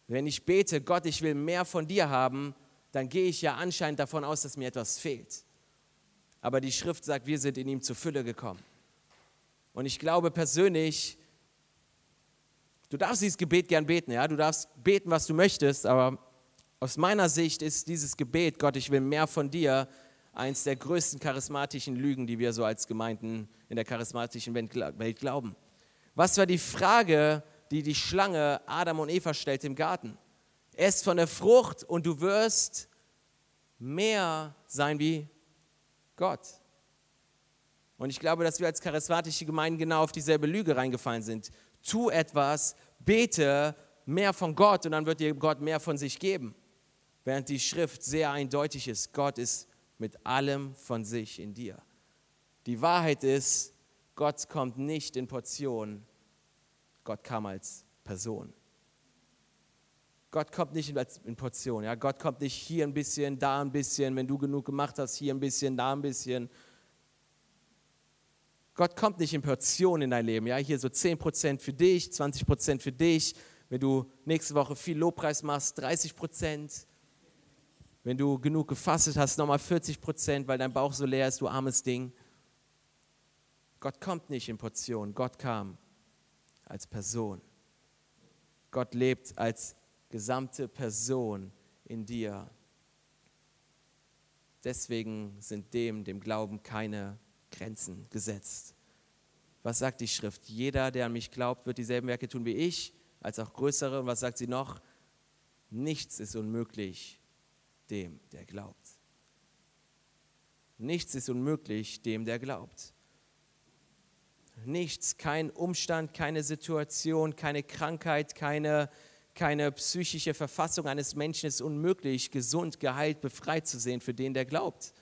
Wenn ich bete, Gott, ich will mehr von dir haben, dann gehe ich ja anscheinend davon aus, dass mir etwas fehlt aber die Schrift sagt, wir sind in ihm zur Fülle gekommen. Und ich glaube persönlich, du darfst dieses Gebet gern beten, ja, du darfst beten, was du möchtest, aber aus meiner Sicht ist dieses Gebet, Gott, ich will mehr von dir, eins der größten charismatischen Lügen, die wir so als Gemeinden in der charismatischen Welt glauben. Was war die Frage, die die Schlange Adam und Eva stellt im Garten? Ess von der Frucht und du wirst mehr sein wie Gott. Und ich glaube, dass wir als charismatische Gemeinden genau auf dieselbe Lüge reingefallen sind. Tu etwas, bete mehr von Gott und dann wird dir Gott mehr von sich geben. Während die Schrift sehr eindeutig ist, Gott ist mit allem von sich in dir. Die Wahrheit ist, Gott kommt nicht in Portionen, Gott kam als Person. Gott kommt nicht in Portionen. Ja? Gott kommt nicht hier ein bisschen, da ein bisschen, wenn du genug gemacht hast, hier ein bisschen, da ein bisschen. Gott kommt nicht in Portionen in dein Leben. Ja? Hier so 10% für dich, 20% für dich. Wenn du nächste Woche viel Lobpreis machst, 30%. Wenn du genug gefastet hast, nochmal 40%, weil dein Bauch so leer ist, du armes Ding. Gott kommt nicht in Portionen. Gott kam als Person. Gott lebt als gesamte Person in dir. Deswegen sind dem, dem Glauben, keine Grenzen gesetzt. Was sagt die Schrift? Jeder, der an mich glaubt, wird dieselben Werke tun wie ich, als auch größere. Und was sagt sie noch? Nichts ist unmöglich dem, der glaubt. Nichts ist unmöglich dem, der glaubt. Nichts, kein Umstand, keine Situation, keine Krankheit, keine keine psychische Verfassung eines Menschen ist unmöglich, gesund, geheilt, befreit zu sehen für den, der glaubt.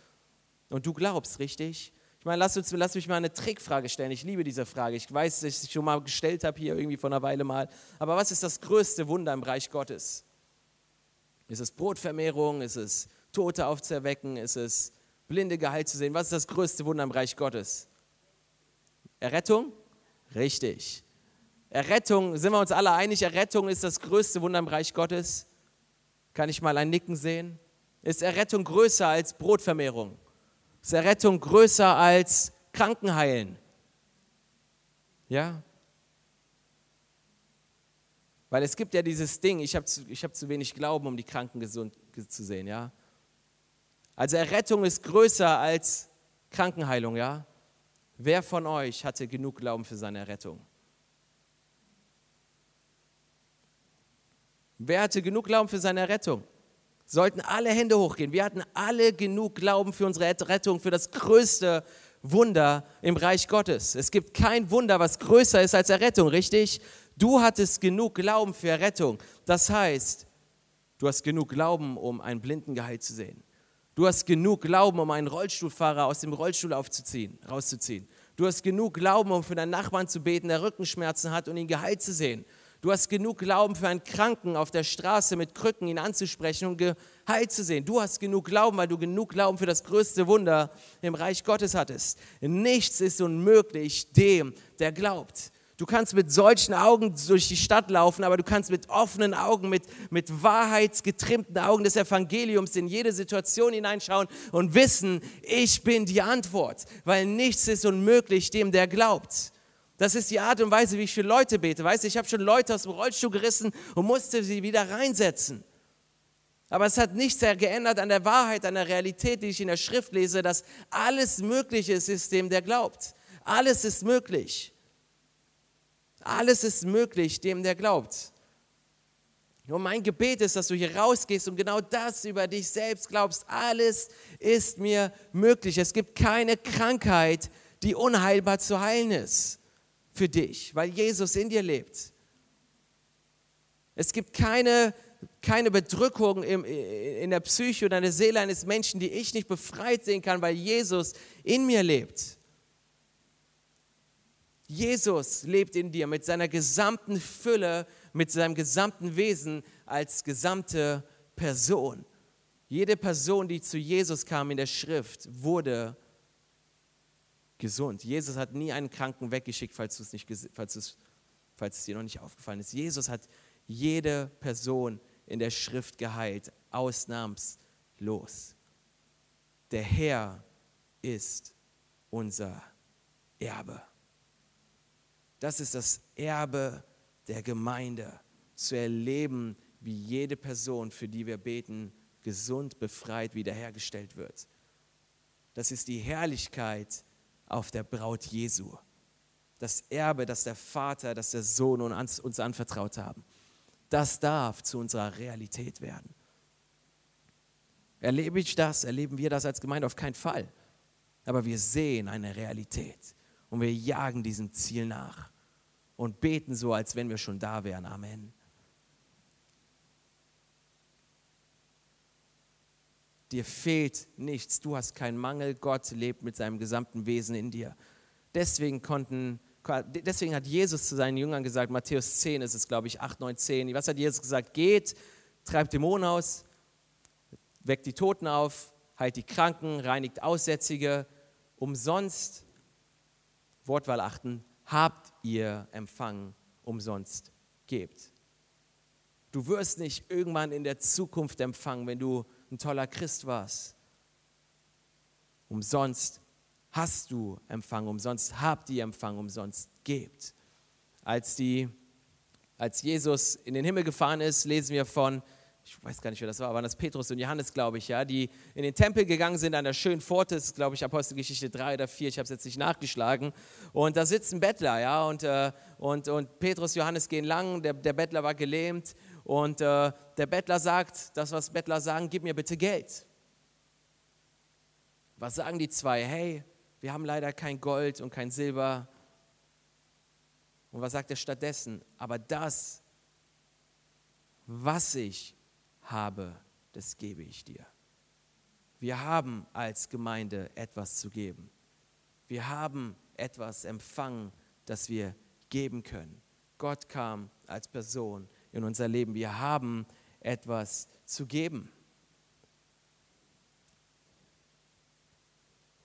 Und du glaubst, richtig? Ich meine, lass, uns, lass mich mal eine Trickfrage stellen. Ich liebe diese Frage. Ich weiß, dass ich sie schon mal gestellt habe hier irgendwie vor einer Weile mal. Aber was ist das größte Wunder im Reich Gottes? Ist es Brotvermehrung? Ist es Tote aufzuerwecken? Ist es Blinde geheilt zu sehen? Was ist das größte Wunder im Reich Gottes? Errettung? Richtig. Errettung, sind wir uns alle einig, Errettung ist das größte Wunder im Reich Gottes? Kann ich mal ein Nicken sehen? Ist Errettung größer als Brotvermehrung? Ist Errettung größer als Krankenheilen? Ja? Weil es gibt ja dieses Ding, ich habe zu, hab zu wenig Glauben, um die Kranken gesund zu sehen, ja? Also Errettung ist größer als Krankenheilung, ja? Wer von euch hatte genug Glauben für seine Errettung? Wer hatte genug Glauben für seine Rettung? Sollten alle Hände hochgehen. Wir hatten alle genug Glauben für unsere Rettung, für das größte Wunder im Reich Gottes. Es gibt kein Wunder, was größer ist als Errettung, richtig? Du hattest genug Glauben für Errettung. Das heißt, du hast genug Glauben, um einen Blinden geheilt zu sehen. Du hast genug Glauben, um einen Rollstuhlfahrer aus dem Rollstuhl aufzuziehen, rauszuziehen. Du hast genug Glauben, um für deinen Nachbarn zu beten, der Rückenschmerzen hat und ihn geheilt zu sehen. Du hast genug Glauben für einen Kranken auf der Straße mit Krücken, ihn anzusprechen und geheilt zu sehen. Du hast genug Glauben, weil du genug Glauben für das größte Wunder im Reich Gottes hattest. Nichts ist unmöglich dem, der glaubt. Du kannst mit solchen Augen durch die Stadt laufen, aber du kannst mit offenen Augen, mit, mit wahrheitsgetrimmten Augen des Evangeliums in jede Situation hineinschauen und wissen, ich bin die Antwort, weil nichts ist unmöglich dem, der glaubt. Das ist die Art und Weise, wie ich für Leute bete. Weißt du, ich habe schon Leute aus dem Rollstuhl gerissen und musste sie wieder reinsetzen. Aber es hat nichts geändert an der Wahrheit, an der Realität, die ich in der Schrift lese, dass alles möglich ist, ist dem, der glaubt. Alles ist möglich. Alles ist möglich, dem, der glaubt. Und mein Gebet ist, dass du hier rausgehst und genau das über dich selbst glaubst. Alles ist mir möglich. Es gibt keine Krankheit, die unheilbar zu heilen ist für dich, weil Jesus in dir lebt. Es gibt keine, keine Bedrückung im, in der Psyche oder in der Seele eines Menschen, die ich nicht befreit sehen kann, weil Jesus in mir lebt. Jesus lebt in dir mit seiner gesamten Fülle, mit seinem gesamten Wesen als gesamte Person. Jede Person, die zu Jesus kam in der Schrift, wurde gesund. Jesus hat nie einen Kranken weggeschickt, falls, es, nicht, falls, es, falls es dir noch nicht aufgefallen ist. Jesus hat jede Person in der Schrift geheilt, ausnahmslos. Der Herr ist unser Erbe. Das ist das Erbe der Gemeinde, zu erleben, wie jede Person, für die wir beten, gesund, befreit, wiederhergestellt wird. Das ist die Herrlichkeit auf der Braut Jesu. Das Erbe, das der Vater, das der Sohn uns anvertraut haben. Das darf zu unserer Realität werden. Erlebe ich das? Erleben wir das als Gemeinde? Auf keinen Fall. Aber wir sehen eine Realität und wir jagen diesem Ziel nach und beten so, als wenn wir schon da wären. Amen. Dir fehlt nichts. Du hast keinen Mangel. Gott lebt mit seinem gesamten Wesen in dir. Deswegen konnten deswegen hat Jesus zu seinen Jüngern gesagt, Matthäus 10 ist es, glaube ich, 8, 9, 10. Was hat Jesus gesagt? Geht, treibt Dämonen aus, weckt die Toten auf, heilt die Kranken, reinigt Aussätzige. Umsonst, Wortwahl achten, habt ihr empfangen, umsonst gebt. Du wirst nicht irgendwann in der Zukunft empfangen, wenn du ein toller Christ warst. Umsonst hast du empfangen, umsonst habt ihr empfangen, umsonst gebt. Als, die, als Jesus in den Himmel gefahren ist, lesen wir von, ich weiß gar nicht, wer das war, waren das Petrus und Johannes, glaube ich, ja, die in den Tempel gegangen sind an der schönen Pforte, das ist, glaube ich, Apostelgeschichte 3 oder 4, ich habe es jetzt nicht nachgeschlagen. Und da sitzen Bettler, ja, und, äh, und, und Petrus, Johannes gehen lang, der, der Bettler war gelähmt und äh, der Bettler sagt, das, was Bettler sagen, gib mir bitte Geld. Was sagen die zwei? Hey, wir haben leider kein Gold und kein Silber. Und was sagt er stattdessen? Aber das, was ich habe, das gebe ich dir. Wir haben als Gemeinde etwas zu geben. Wir haben etwas empfangen, das wir geben können. Gott kam als Person in unser Leben. Wir haben etwas zu geben.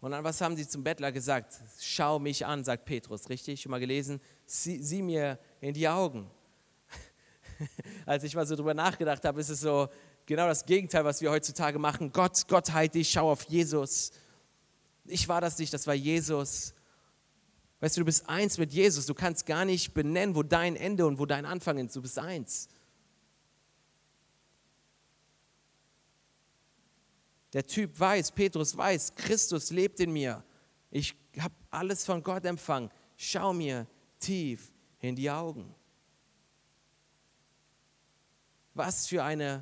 Und dann, was haben sie zum Bettler gesagt? Schau mich an, sagt Petrus, richtig? Schon mal gelesen? Sieh, sieh mir in die Augen. Als ich mal so drüber nachgedacht habe, ist es so genau das Gegenteil, was wir heutzutage machen. Gott, Gott halt dich, schau auf Jesus. Ich war das nicht, das war Jesus. Weißt du, du bist eins mit Jesus. Du kannst gar nicht benennen, wo dein Ende und wo dein Anfang ist. Du bist eins. Der Typ weiß, Petrus weiß, Christus lebt in mir. Ich habe alles von Gott empfangen. Schau mir tief in die Augen. Was für eine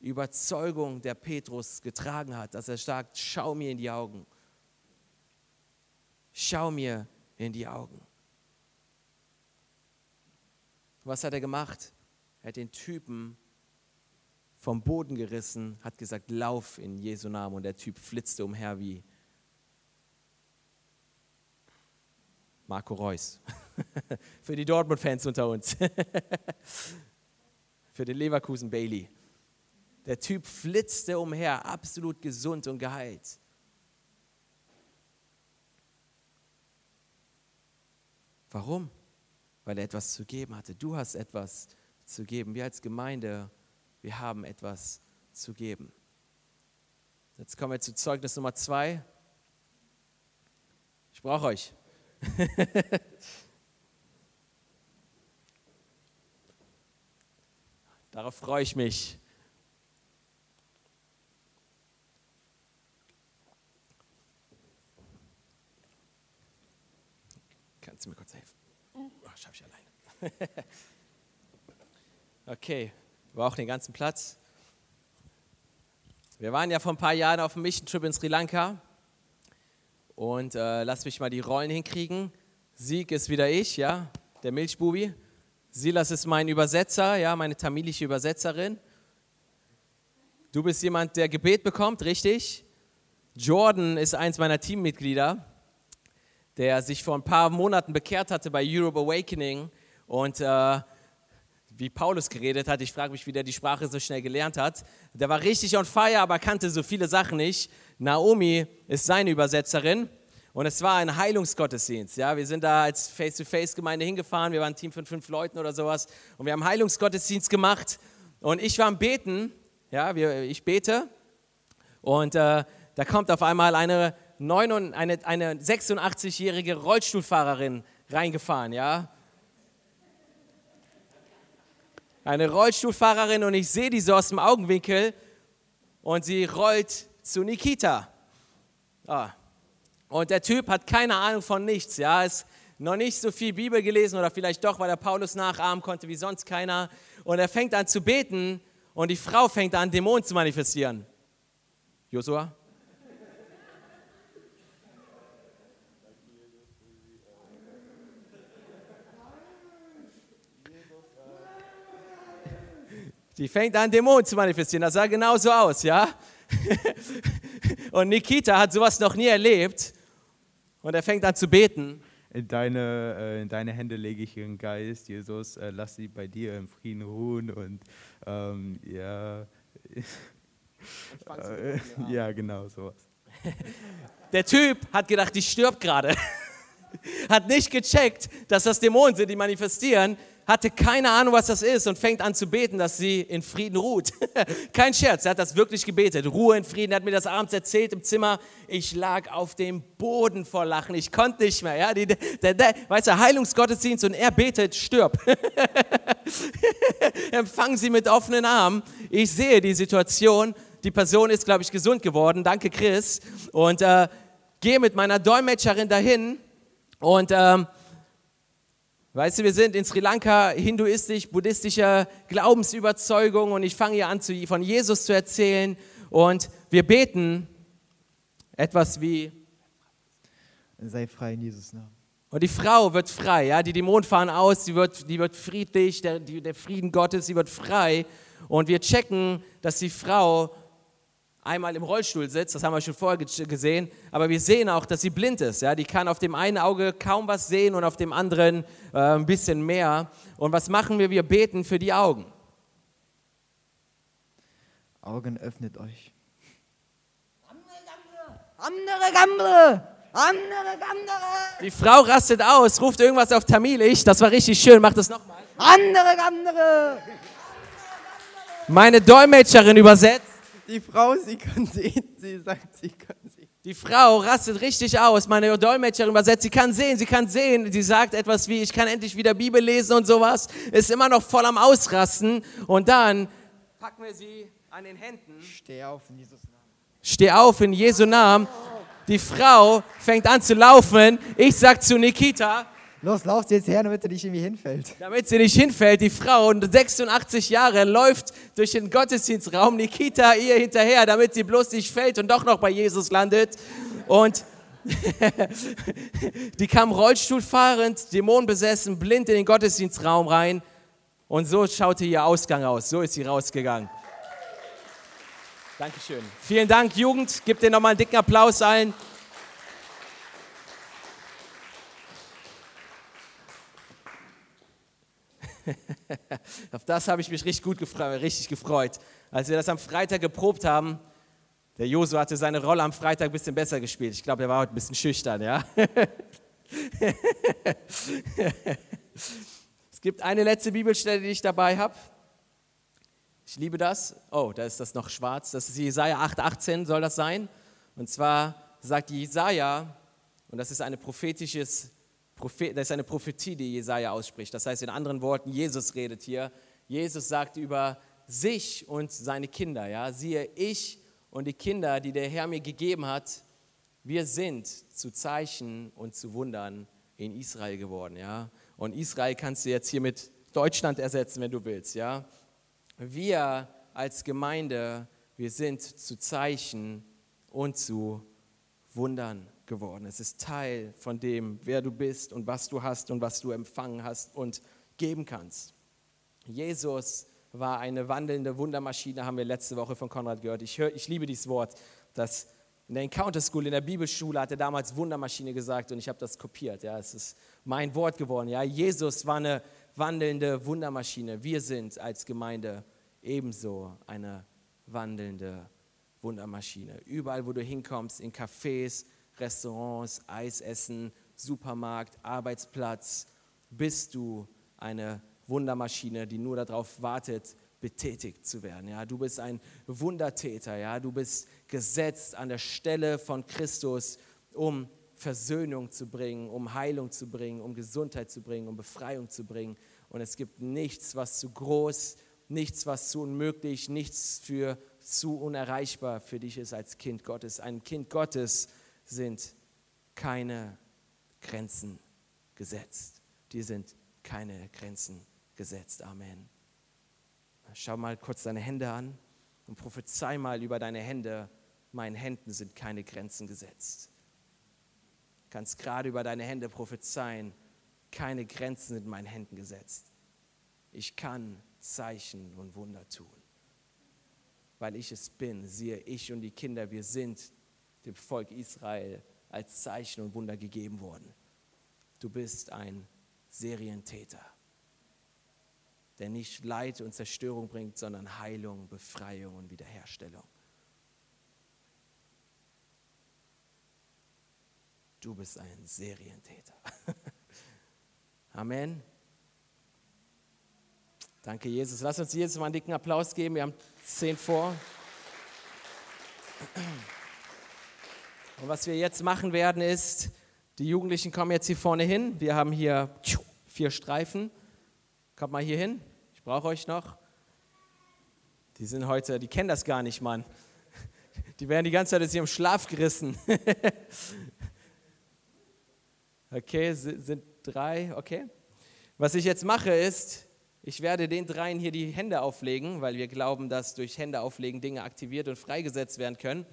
Überzeugung der Petrus getragen hat, dass er sagt, schau mir in die Augen. Schau mir in die Augen. Was hat er gemacht? Er hat den Typen vom Boden gerissen, hat gesagt, lauf in Jesu Namen und der Typ flitzte umher wie Marco Reus. Für die Dortmund-Fans unter uns. Für den Leverkusen Bailey. Der Typ flitzte umher, absolut gesund und geheilt. Warum? Weil er etwas zu geben hatte. Du hast etwas zu geben. Wir als Gemeinde, wir haben etwas zu geben. Jetzt kommen wir zu Zeugnis Nummer zwei. Ich brauche euch. Darauf freue ich mich. Kannst du mir kurz helfen? Oh, schaffe ich alleine. okay, wir brauchen den ganzen Platz. Wir waren ja vor ein paar Jahren auf einem Mission Trip in Sri Lanka. Und äh, lass mich mal die Rollen hinkriegen. Sieg ist wieder ich, ja, der Milchbubi. Silas ist mein Übersetzer, ja, meine tamilische Übersetzerin. Du bist jemand, der Gebet bekommt, richtig? Jordan ist eins meiner Teammitglieder der sich vor ein paar Monaten bekehrt hatte bei Europe Awakening und äh, wie Paulus geredet hat, ich frage mich, wie der die Sprache so schnell gelernt hat. Der war richtig on fire, aber kannte so viele Sachen nicht. Naomi ist seine Übersetzerin und es war ein Heilungsgottesdienst. Ja? Wir sind da als Face-to-Face-Gemeinde hingefahren, wir waren ein Team von fünf Leuten oder sowas und wir haben Heilungsgottesdienst gemacht und ich war am Beten, ja, ich bete und äh, da kommt auf einmal eine eine, eine 86-jährige Rollstuhlfahrerin reingefahren, ja. Eine Rollstuhlfahrerin und ich sehe die so aus dem Augenwinkel und sie rollt zu Nikita. Ah. Und der Typ hat keine Ahnung von nichts, ja, ist noch nicht so viel Bibel gelesen oder vielleicht doch, weil er Paulus nachahmen konnte wie sonst keiner. Und er fängt an zu beten und die Frau fängt an, Dämonen zu manifestieren. Josua? Die fängt an, Dämonen zu manifestieren. Das sah genauso aus, ja? und Nikita hat sowas noch nie erlebt. Und er fängt an zu beten. In deine, äh, in deine Hände lege ich ihren Geist, Jesus, äh, lass sie bei dir im Frieden ruhen und ähm, ja, äh, ja, genau sowas. Der Typ hat gedacht, die stirbt gerade. Hat nicht gecheckt, dass das Dämonen sind, die manifestieren. Hatte keine Ahnung, was das ist und fängt an zu beten, dass sie in Frieden ruht. Kein Scherz, er hat das wirklich gebetet. Ruhe in Frieden. Er hat mir das abends erzählt im Zimmer. Ich lag auf dem Boden vor Lachen. Ich konnte nicht mehr. Ja? Die, der, der, weißt du, Heilungsgottesdienst und er betet, stirb. Empfangen sie mit offenen Armen. Ich sehe die Situation. Die Person ist, glaube ich, gesund geworden. Danke, Chris. Und äh, gehe mit meiner Dolmetscherin dahin und ähm, weißt du, wir sind in Sri Lanka hinduistisch, buddhistischer Glaubensüberzeugung und ich fange hier an, von Jesus zu erzählen und wir beten etwas wie Sei frei in Jesus Namen. Und die Frau wird frei, ja, die Dämonen fahren aus, die wird, die wird friedlich, der, die, der Frieden Gottes, sie wird frei. Und wir checken, dass die Frau einmal im Rollstuhl sitzt, das haben wir schon vorher gesehen, aber wir sehen auch, dass sie blind ist. Ja? Die kann auf dem einen Auge kaum was sehen und auf dem anderen äh, ein bisschen mehr. Und was machen wir? Wir beten für die Augen. Augen öffnet euch. Andere Gamble! Andere Gamble! Die Frau rastet aus, ruft irgendwas auf Tamilisch. Das war richtig schön, macht das nochmal. Andere Gamble! Meine Dolmetscherin übersetzt. Die Frau, sie kann sehen, sie sagt, sie kann sehen. Die Frau rastet richtig aus. Meine Dolmetscherin übersetzt, sie kann sehen, sie kann sehen. Sie sagt etwas wie, ich kann endlich wieder Bibel lesen und sowas. Ist immer noch voll am Ausrasten. Und dann packen wir sie an den Händen. Steh auf in Jesus Namen. Steh auf in Jesu Namen. Die Frau fängt an zu laufen. Ich sag zu Nikita, Los, lauf sie jetzt her, damit er nicht irgendwie hinfällt. damit sie nicht hinfällt, die Frau, 86 Jahre, läuft durch den Gottesdienstraum, Nikita ihr hinterher, damit sie bloß nicht fällt und doch noch bei Jesus landet. Und die kam Rollstuhlfahrend, dämonenbesessen, blind in den Gottesdienstraum rein. Und so schaute ihr Ausgang aus. So ist sie rausgegangen. Dankeschön. Vielen Dank, Jugend. Gebt dir nochmal einen dicken Applaus allen. Auf das habe ich mich richtig gut gefreut, richtig gefreut. Als wir das am Freitag geprobt haben, der Josu hatte seine Rolle am Freitag ein bisschen besser gespielt. Ich glaube, er war heute ein bisschen schüchtern, ja. es gibt eine letzte Bibelstelle, die ich dabei habe. Ich liebe das. Oh, da ist das noch schwarz. Das ist Jesaja 8,18 soll das sein. Und zwar sagt Jesaja, und das ist eine prophetisches Das ist eine Prophetie, die Jesaja ausspricht. Das heißt, in anderen Worten, Jesus redet hier. Jesus sagt über sich und seine Kinder. Ja? Siehe, ich und die Kinder, die der Herr mir gegeben hat, wir sind zu Zeichen und zu Wundern in Israel geworden. Ja? Und Israel kannst du jetzt hier mit Deutschland ersetzen, wenn du willst. Ja? Wir als Gemeinde, wir sind zu Zeichen und zu Wundern geworden. Es ist Teil von dem, wer du bist und was du hast und was du empfangen hast und geben kannst. Jesus war eine wandelnde Wundermaschine, haben wir letzte Woche von Konrad gehört. Ich, hör, ich liebe dieses Wort. Das in der Encounter School, in der Bibelschule hat er damals Wundermaschine gesagt und ich habe das kopiert. Ja, es ist mein Wort geworden. Ja, Jesus war eine wandelnde Wundermaschine. Wir sind als Gemeinde ebenso eine wandelnde Wundermaschine. Überall, wo du hinkommst, in Cafés, Restaurants, Eisessen, Supermarkt, Arbeitsplatz, bist du eine Wundermaschine, die nur darauf wartet, betätigt zu werden. Ja, du bist ein Wundertäter. Ja, du bist gesetzt an der Stelle von Christus, um Versöhnung zu bringen, um Heilung zu bringen, um Gesundheit zu bringen, um Befreiung zu bringen. Und es gibt nichts, was zu groß, nichts, was zu unmöglich, nichts für zu unerreichbar für dich ist als Kind Gottes. Ein Kind Gottes sind keine Grenzen gesetzt. Die sind keine Grenzen gesetzt. Amen. Schau mal kurz deine Hände an und prophezei mal über deine Hände. Meinen Händen sind keine Grenzen gesetzt. Kannst gerade über deine Hände prophezeien. Keine Grenzen sind meinen Händen gesetzt. Ich kann Zeichen und Wunder tun. weil ich es bin. Siehe, ich und die Kinder, wir sind dem Volk Israel als Zeichen und Wunder gegeben worden. Du bist ein Serientäter, der nicht Leid und Zerstörung bringt, sondern Heilung, Befreiung und Wiederherstellung. Du bist ein Serientäter. Amen. Danke, Jesus. Lass uns Jesus mal einen dicken Applaus geben. Wir haben zehn vor. Und was wir jetzt machen werden, ist, die Jugendlichen kommen jetzt hier vorne hin. Wir haben hier vier Streifen. Kommt mal hier hin. Ich brauche euch noch. Die sind heute, die kennen das gar nicht, Mann. Die werden die ganze Zeit aus ihrem Schlaf gerissen. Okay, sind drei, okay. Was ich jetzt mache ist, ich werde den dreien hier die Hände auflegen, weil wir glauben, dass durch Hände auflegen Dinge aktiviert und freigesetzt werden können.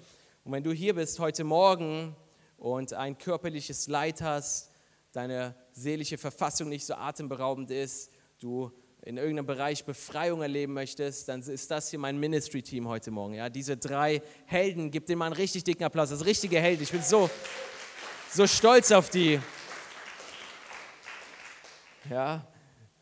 Und wenn du hier bist heute Morgen und ein körperliches Leid hast, deine seelische Verfassung nicht so atemberaubend ist, du in irgendeinem Bereich Befreiung erleben möchtest, dann ist das hier mein Ministry-Team heute Morgen. Ja? Diese drei Helden, gib denen mal einen richtig dicken Applaus. Das richtige Helden. Ich bin so, so stolz auf die. Ja,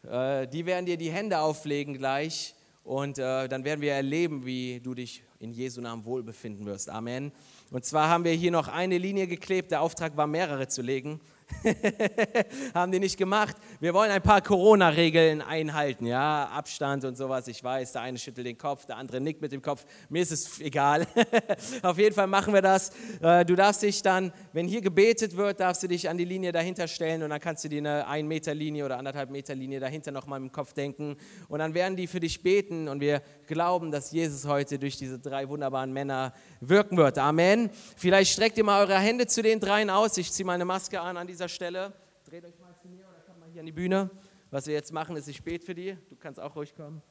äh, die werden dir die Hände auflegen gleich und äh, dann werden wir erleben, wie du dich in Jesu Namen wohlbefinden wirst. Amen. Und zwar haben wir hier noch eine Linie geklebt. Der Auftrag war, mehrere zu legen. haben die nicht gemacht. Wir wollen ein paar Corona-Regeln einhalten, ja, Abstand und sowas. Ich weiß, der eine schüttelt den Kopf, der andere nickt mit dem Kopf. Mir ist es egal. Auf jeden Fall machen wir das. Äh, du darfst dich dann, wenn hier gebetet wird, darfst du dich an die Linie dahinter stellen und dann kannst du dir eine 1 Meter Linie oder anderthalb Meter Linie dahinter nochmal im Kopf denken und dann werden die für dich beten und wir glauben, dass Jesus heute durch diese drei wunderbaren Männer wirken wird. Amen. Vielleicht streckt ihr mal eure Hände zu den dreien aus. Ich ziehe meine Maske an an dieser Stelle. Dreht euch mal zu mir oder kommt mal hier an die Bühne. Was wir jetzt machen, ist, ich bete für die. Du kannst auch ruhig kommen.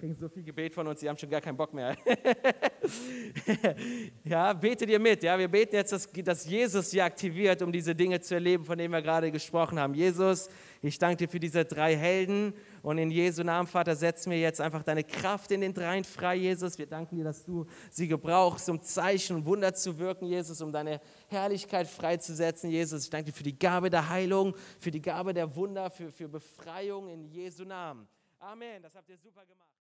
Kriegen so viel Gebet von uns, sie haben schon gar keinen Bock mehr. ja, betet ihr mit. Ja, wir beten jetzt, dass, dass Jesus sie aktiviert, um diese Dinge zu erleben, von denen wir gerade gesprochen haben. Jesus, ich danke dir für diese drei Helden und in Jesu Namen, Vater, setzen wir jetzt einfach deine Kraft in den dreien frei, Jesus. Wir danken dir, dass du sie gebrauchst, um Zeichen und Wunder zu wirken, Jesus, um deine Herrlichkeit freizusetzen, Jesus. Ich danke dir für die Gabe der Heilung, für die Gabe der Wunder, für, für Befreiung in Jesu Namen. Amen. Das habt ihr super gemacht.